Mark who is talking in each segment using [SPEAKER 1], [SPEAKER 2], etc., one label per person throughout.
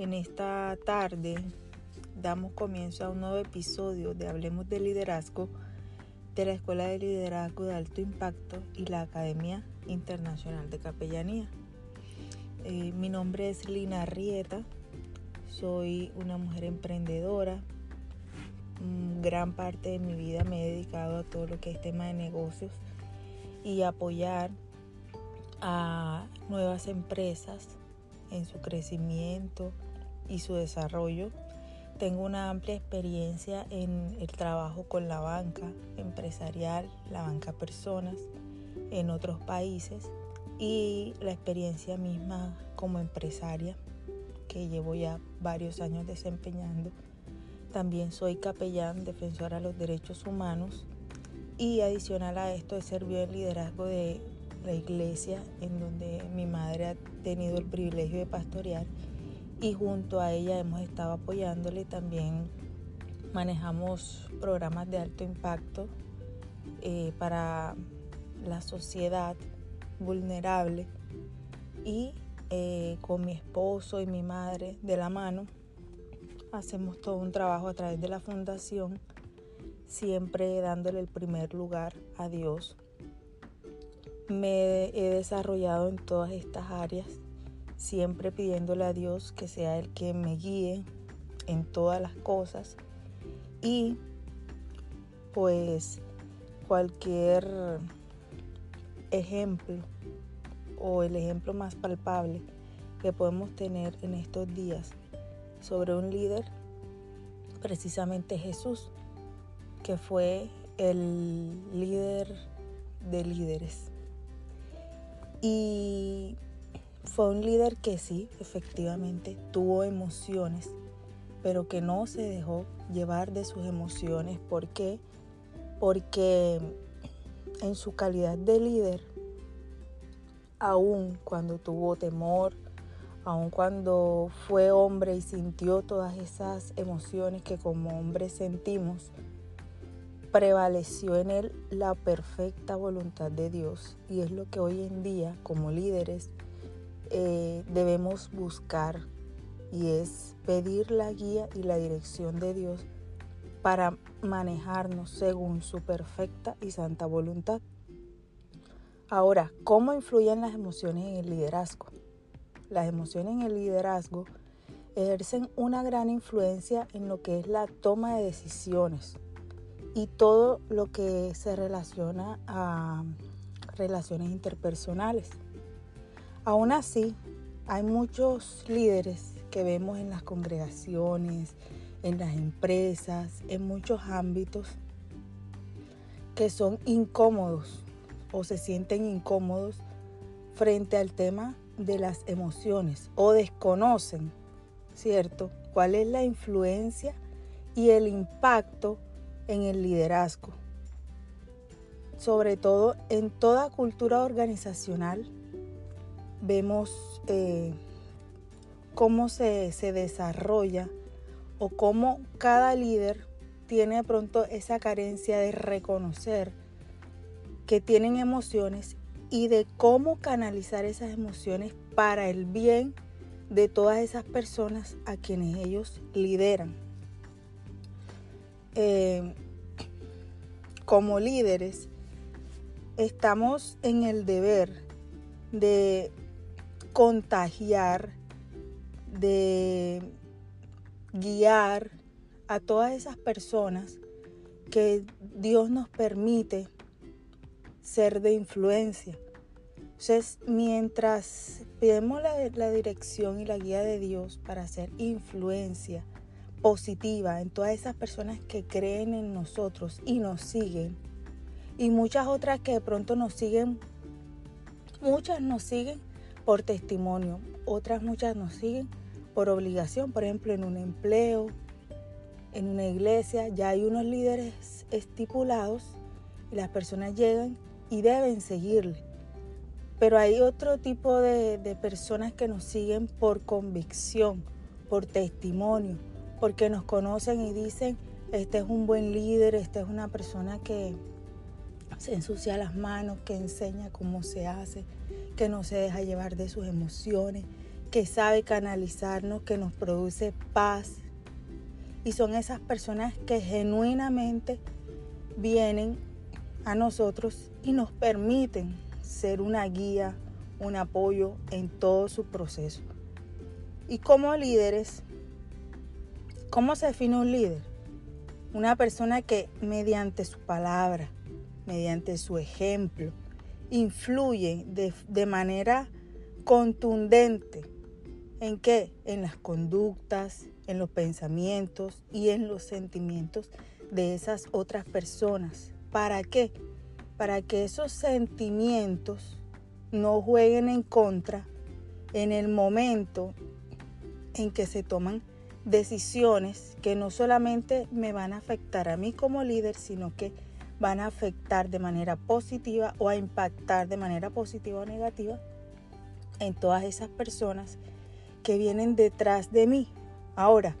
[SPEAKER 1] En esta tarde damos comienzo a un nuevo episodio de Hablemos de Liderazgo de la Escuela de Liderazgo de Alto Impacto y la Academia Internacional de Capellanía. Eh, mi nombre es Lina Rieta, soy una mujer emprendedora. Gran parte de mi vida me he dedicado a todo lo que es tema de negocios y apoyar a nuevas empresas en su crecimiento, y su desarrollo. Tengo una amplia experiencia en el trabajo con la banca empresarial, la banca personas en otros países y la experiencia misma como empresaria que llevo ya varios años desempeñando. También soy capellán, defensora de los derechos humanos y adicional a esto he servido en liderazgo de la iglesia en donde mi madre ha tenido el privilegio de pastorear y junto a ella hemos estado apoyándole. También manejamos programas de alto impacto eh, para la sociedad vulnerable y eh, con mi esposo y mi madre de la mano hacemos todo un trabajo a través de la fundación siempre dándole el primer lugar a Dios. Me he desarrollado en todas estas áreas siempre pidiéndole a Dios que sea el que me guíe en todas las cosas y pues cualquier ejemplo o el ejemplo más palpable que podemos tener en estos días sobre un líder, precisamente Jesús, que fue el líder de líderes. Y fue un líder que sí, efectivamente, tuvo emociones, pero que no se dejó llevar de sus emociones. ¿Por qué? Porque en su calidad de líder, aun cuando tuvo temor, aun cuando fue hombre y sintió todas esas emociones que como hombre sentimos, prevaleció en él la perfecta voluntad de Dios. Y es lo que hoy en día como líderes eh, debemos buscar y es pedir la guía y la dirección de Dios para manejarnos según su perfecta y santa voluntad. Ahora, ¿cómo influyen las emociones en el liderazgo? Las emociones en el liderazgo ejercen una gran influencia en lo que es la toma de decisiones y todo lo que se relaciona a relaciones interpersonales. Aún así, hay muchos líderes que vemos en las congregaciones, en las empresas, en muchos ámbitos, que son incómodos o se sienten incómodos frente al tema de las emociones o desconocen, ¿cierto? ¿Cuál es la influencia y el impacto en el liderazgo? Sobre todo en toda cultura organizacional vemos eh, cómo se, se desarrolla o cómo cada líder tiene de pronto esa carencia de reconocer que tienen emociones y de cómo canalizar esas emociones para el bien de todas esas personas a quienes ellos lideran. Eh, como líderes, estamos en el deber de contagiar, de guiar a todas esas personas que Dios nos permite ser de influencia. Entonces, mientras pidemos la, la, dirección y la guía de Dios para hacer influencia positiva en todas esas personas que creen en nosotros y nos siguen, y muchas otras que de pronto nos siguen, muchas nos siguen por testimonio, otras muchas nos siguen por obligación, por ejemplo, en un empleo, en una iglesia, ya hay unos líderes estipulados y las personas llegan y deben seguirle. Pero hay otro tipo de, de personas que nos siguen por convicción, por testimonio, porque nos conocen y dicen, este es un buen líder, esta es una persona que se ensucia las manos, que enseña cómo se hace, que no se deja llevar de sus emociones, que sabe canalizarnos, que nos produce paz. Y son esas personas que genuinamente vienen a nosotros y nos permiten ser una guía, un apoyo en todo su proceso. Y como líderes, ¿cómo se define un líder? Una persona que mediante su palabra, mediante su ejemplo, influye de, de manera contundente ¿En qué? En las conductas, en los pensamientos y en los sentimientos de esas otras personas. ¿Para qué? Para que esos sentimientos no jueguen en contra en el momento en que se toman decisiones que no solamente me van a afectar a mí como líder, sino que van a afectar de manera positiva o a impactar de manera positiva o negativa en todas esas personas que vienen detrás de mí. Ahora,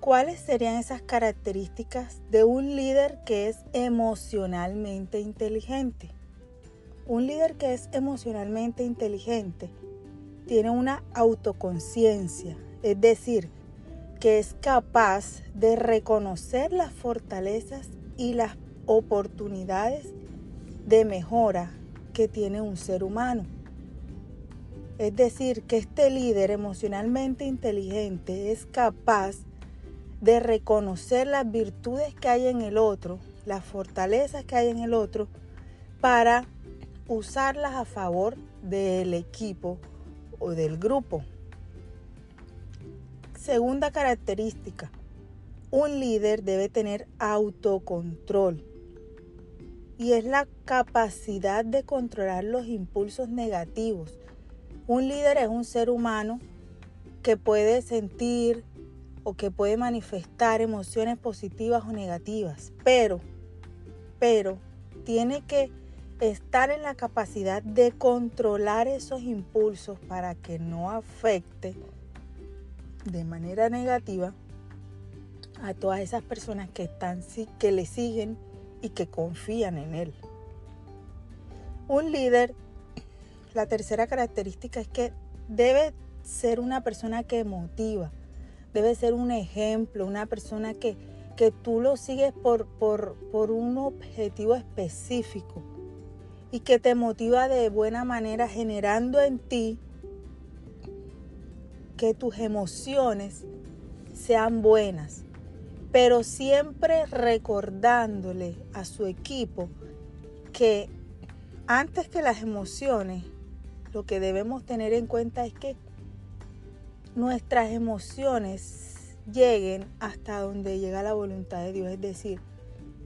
[SPEAKER 1] ¿cuáles serían esas características de un líder que es emocionalmente inteligente? Un líder que es emocionalmente inteligente tiene una autoconciencia, es decir, que es capaz de reconocer las fortalezas y las oportunidades de mejora que tiene un ser humano. Es decir, que este líder emocionalmente inteligente es capaz de reconocer las virtudes que hay en el otro, las fortalezas que hay en el otro, para usarlas a favor del equipo o del grupo. Segunda característica, un líder debe tener autocontrol y es la capacidad de controlar los impulsos negativos. Un líder es un ser humano que puede sentir o que puede manifestar emociones positivas o negativas, pero, pero tiene que estar en la capacidad de controlar esos impulsos para que no afecte de manera negativa a todas esas personas que están que le siguen y que confían en él. Un líder la tercera característica es que debe ser una persona que motiva, debe ser un ejemplo, una persona que, que tú lo sigues por, por, por un objetivo específico y que te motiva de buena manera generando en ti que tus emociones sean buenas, pero siempre recordándole a su equipo que antes que las emociones lo que debemos tener en cuenta es que nuestras emociones lleguen hasta donde llega la voluntad de Dios. Es decir,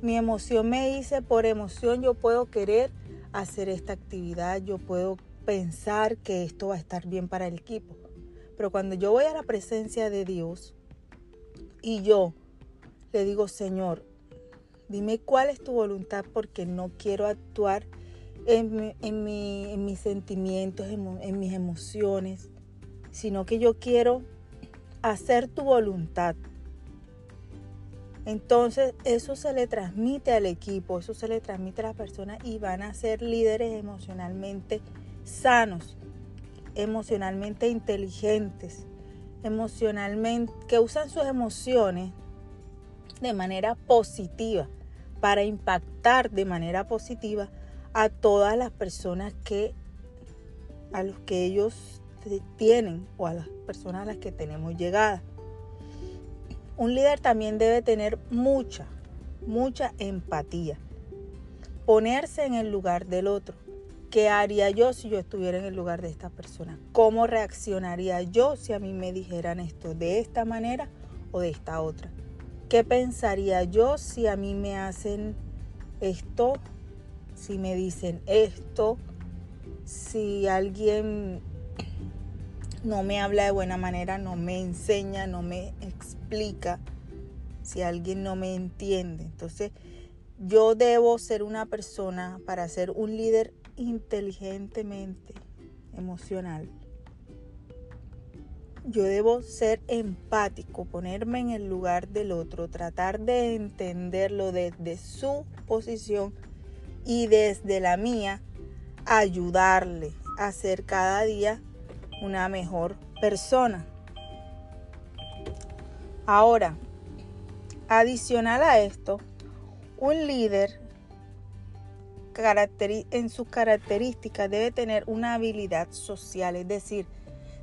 [SPEAKER 1] mi emoción me dice, por emoción yo puedo querer hacer esta actividad, yo puedo pensar que esto va a estar bien para el equipo. Pero cuando yo voy a la presencia de Dios y yo le digo, Señor, dime cuál es tu voluntad porque no quiero actuar en, mis sentimientos, en, mis emociones, sino que yo quiero hacer tu voluntad. Entonces eso se le transmite al equipo, eso se le transmite a las personas y van a ser líderes emocionalmente sanos, emocionalmente inteligentes, emocionalmente que usan sus emociones de manera positiva para impactar de manera positiva a todas las personas que a los que ellos tienen o a las personas a las que tenemos llegada. Un líder también debe tener mucha, mucha empatía. Ponerse en el lugar del otro. ¿Qué haría yo si yo estuviera en el lugar de esta persona? ¿Cómo reaccionaría yo si a mí me dijeran esto de esta manera o de esta otra? ¿Qué pensaría yo si a mí me hacen esto si me dicen esto, si alguien no me habla de buena manera, no me enseña, no me explica, si alguien no me entiende. Entonces, yo debo ser una persona para ser un líder inteligentemente emocional. Yo debo ser empático, ponerme en el lugar del otro, tratar de entenderlo desde su posición y desde la mía, ayudarle a ser cada día una mejor persona. Ahora, adicional a esto, un líder en sus características debe tener una habilidad social, es decir,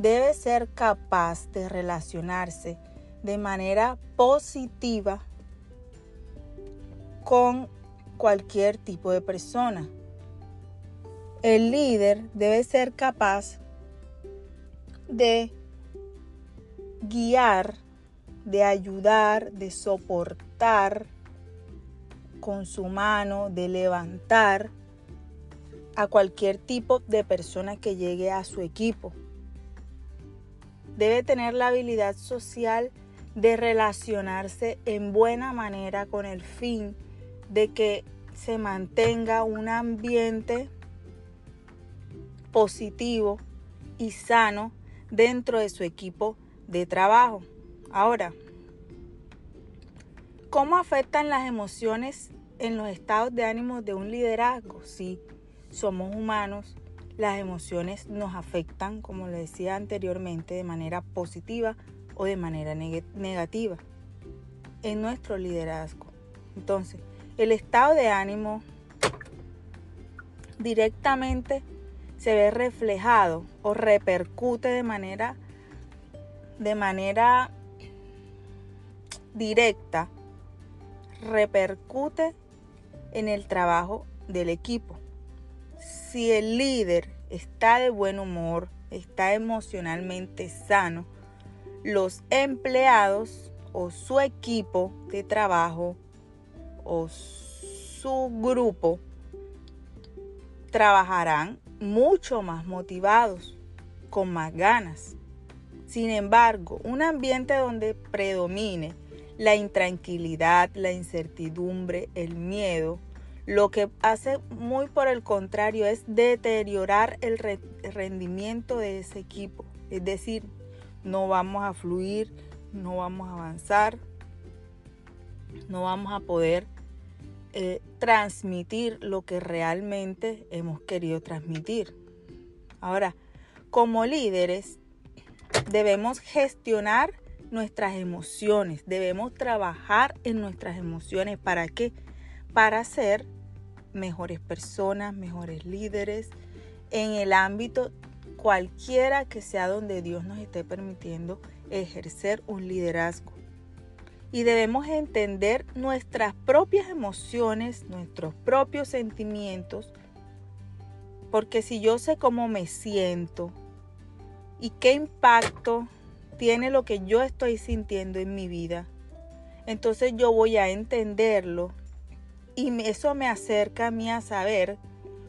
[SPEAKER 1] debe ser capaz de relacionarse de manera positiva con cualquier tipo de persona. El líder debe ser capaz de guiar, de ayudar, de soportar con su mano, de levantar a cualquier tipo de persona que llegue a su equipo. Debe tener la habilidad social de relacionarse en buena manera con el fin de que se mantenga un ambiente positivo y sano dentro de su equipo de trabajo. Ahora, ¿cómo afectan las emociones en los estados de ánimo de un liderazgo? Si somos humanos, las emociones nos afectan, como le decía anteriormente, de manera positiva o de manera negativa en nuestro liderazgo. Entonces, el estado de ánimo directamente se ve reflejado o repercute de manera de manera directa repercute en el trabajo del equipo. Si el líder está de buen humor, está emocionalmente sano, los empleados o su equipo de trabajo o su grupo trabajarán mucho más motivados, con más ganas. Sin embargo, un ambiente donde predomine la intranquilidad, la incertidumbre, el miedo, lo que hace muy por el contrario es deteriorar el rendimiento de ese equipo. Es decir, no vamos a fluir, no vamos a avanzar, no vamos a poder eh, transmitir lo que realmente hemos querido transmitir. Ahora, como líderes, debemos gestionar nuestras emociones, debemos trabajar en nuestras emociones. ¿Para qué? Para ser mejores personas, mejores líderes en el ámbito cualquiera que sea donde Dios nos esté permitiendo ejercer un liderazgo. Y debemos entender nuestras propias emociones, nuestros propios sentimientos, porque si yo sé cómo me siento y qué impacto tiene lo que yo estoy sintiendo en mi vida, entonces yo voy a entenderlo y eso me acerca a mí a saber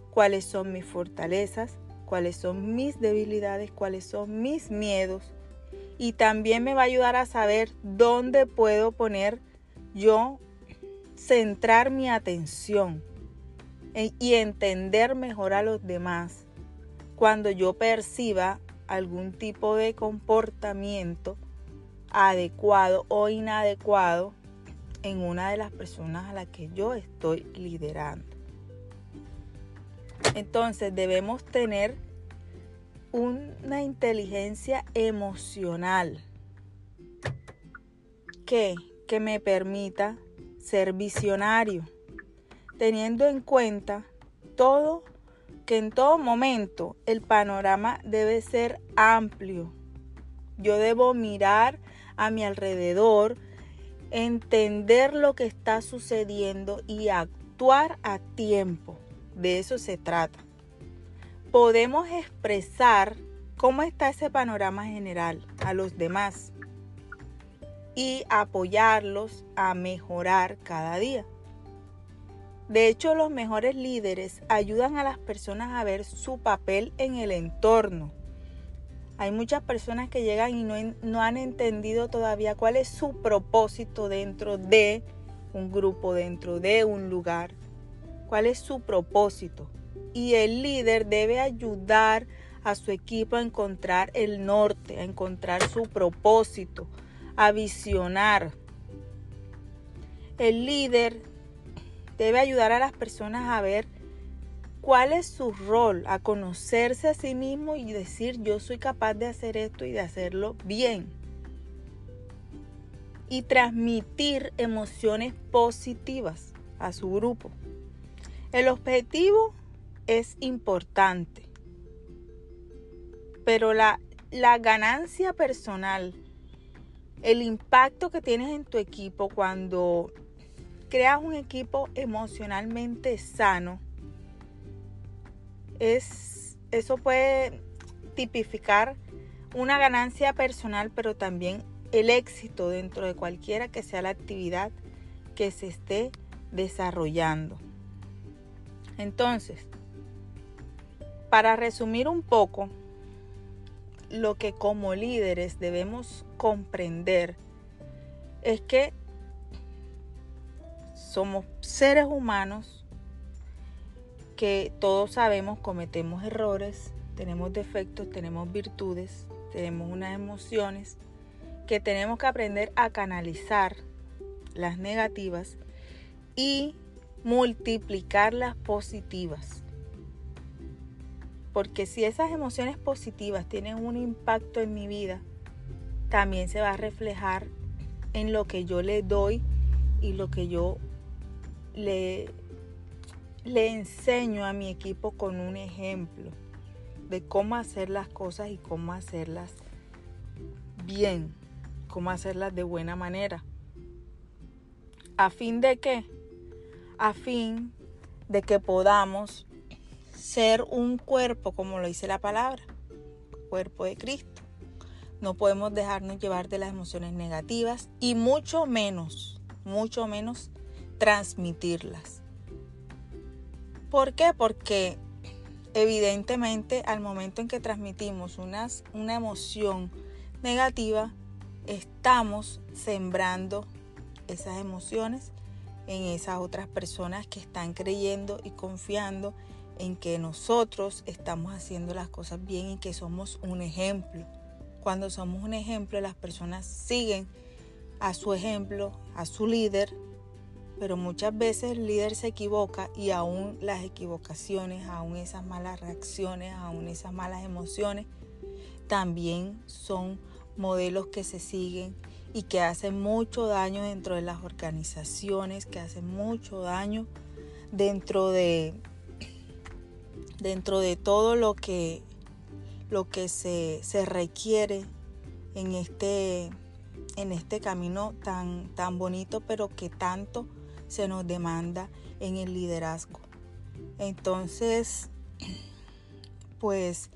[SPEAKER 1] cuáles son mis fortalezas, cuáles son mis debilidades, cuáles son mis miedos. Y también me va a ayudar a saber dónde puedo poner yo, centrar mi atención y entender mejor a los demás. Cuando yo perciba algún tipo de comportamiento adecuado o inadecuado en una de las personas a las que yo estoy liderando. Entonces debemos tener una inteligencia emocional que, que me permita ser visionario, teniendo en cuenta todo que en todo momento el panorama debe ser amplio. Yo debo mirar a mi alrededor, entender lo que está sucediendo y actuar a tiempo. De eso se trata podemos expresar cómo está ese panorama general a los demás y apoyarlos a mejorar cada día. De hecho, los mejores líderes ayudan a las personas a ver su papel en el entorno, Hay muchas personas que llegan y no, no han entendido todavía cuál es su propósito dentro de un grupo, dentro de un lugar. ¿Cuál es su propósito? Y el líder debe ayudar a su equipo a encontrar el norte, a encontrar su propósito, a visionar. El líder debe ayudar a las personas a ver cuál es su rol, a conocerse a sí mismo y decir yo soy capaz de hacer esto y de hacerlo bien. Y transmitir emociones positivas a su grupo. El objetivo es importante, pero la, la ganancia personal, el impacto que tienes en tu equipo cuando creas un equipo emocionalmente sano, es, eso puede tipificar una ganancia personal, pero también el éxito dentro de cualquiera que sea la actividad que se esté desarrollando. Entonces, para resumir un poco, lo que como líderes debemos comprender es que somos seres humanos que todos sabemos cometemos errores, tenemos defectos, tenemos virtudes, tenemos unas emociones que tenemos que aprender a canalizar las negativas y multiplicar las positivas. Porque si esas emociones positivas tienen un impacto en mi vida, también se va a reflejar en lo que yo le doy y lo que yo le, le enseño a mi equipo con un ejemplo de cómo hacer las cosas y cómo hacerlas bien, cómo hacerlas de buena manera. ¿A fin de qué? A fin de que podamos ser un cuerpo, como lo dice la palabra, cuerpo de Cristo. No podemos dejarnos llevar de las emociones negativas y mucho menos, mucho menos transmitirlas. ¿Por qué? Porque evidentemente al momento en que transmitimos una emoción negativa, estamos sembrando esas emociones en esas otras personas que están creyendo y confiando en que nosotros estamos haciendo las cosas bien y que somos un ejemplo. Cuando somos un ejemplo, las personas siguen a su ejemplo, a su líder, pero muchas veces el líder se equivoca y aún las equivocaciones, aún esas malas reacciones, aún esas malas emociones, también son modelos que se siguen y que hacen mucho daño dentro de las organizaciones, que hacen mucho daño dentro de dentro de todo lo que, lo que se, requiere en este, en este camino tan, tan bonito, pero que tanto se nos demanda en el liderazgo. Entonces, pues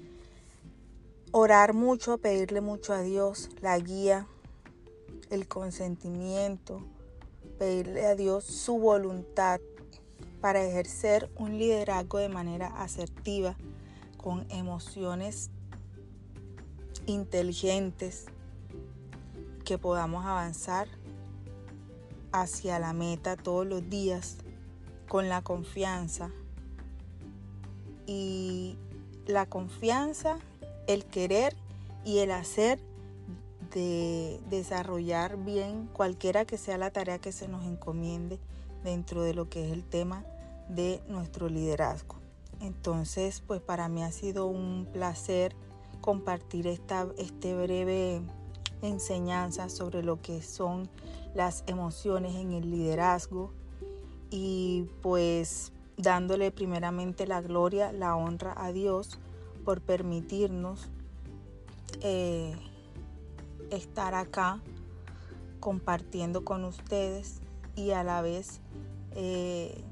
[SPEAKER 1] orar mucho, pedirle mucho a Dios la guía, el consentimiento, pedirle a Dios su voluntad para ejercer un liderazgo de manera asertiva, con emociones inteligentes, que podamos avanzar hacia la meta todos los días con la confianza. Y la confianza, el querer y el hacer de desarrollar bien cualquiera que sea la tarea que se nos encomiende dentro de lo que es el tema de nuestro liderazgo. Entonces, pues para mí ha sido un placer compartir esta este breve enseñanza sobre lo que son las emociones en el liderazgo y pues dándole primeramente la gloria, la honra a Dios por permitirnos eh, estar acá compartiendo con ustedes y a la vez eh,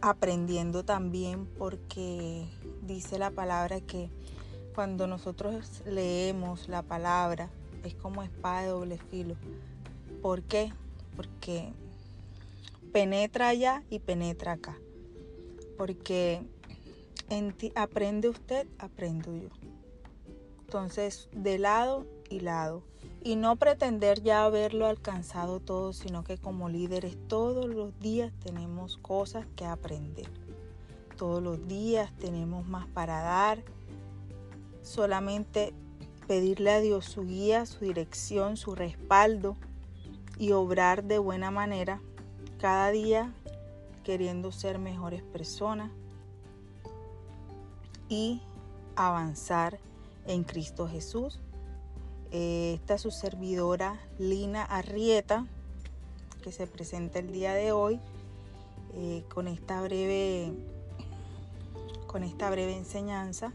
[SPEAKER 1] aprendiendo también porque dice la palabra que cuando nosotros leemos la palabra es como espada de doble filo. ¿Por qué? Porque penetra allá y penetra acá. Porque en ti, aprende usted, aprendo yo. Entonces, de lado y lado. Y no pretender ya haberlo alcanzado todo, sino que como líderes todos los días tenemos cosas que aprender. Todos los días tenemos más para dar. Solamente pedirle a Dios su guía, su dirección, su respaldo y obrar de buena manera cada día queriendo ser mejores personas y avanzar en Cristo Jesús. Eh, esta es su servidora Lina Arrieta, que se presenta el día de hoy eh, con esta breve con esta breve enseñanza.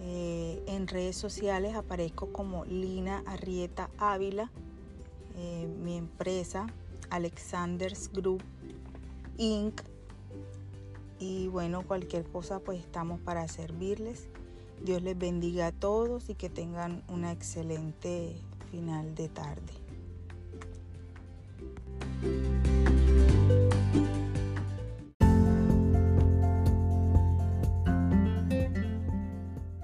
[SPEAKER 1] Eh, en redes sociales aparezco como Lina Arrieta Ávila, mi empresa Alexander's Group Inc. Y bueno, cualquier cosa pues estamos para servirles. Dios les bendiga a todos y que tengan una excelente final de tarde.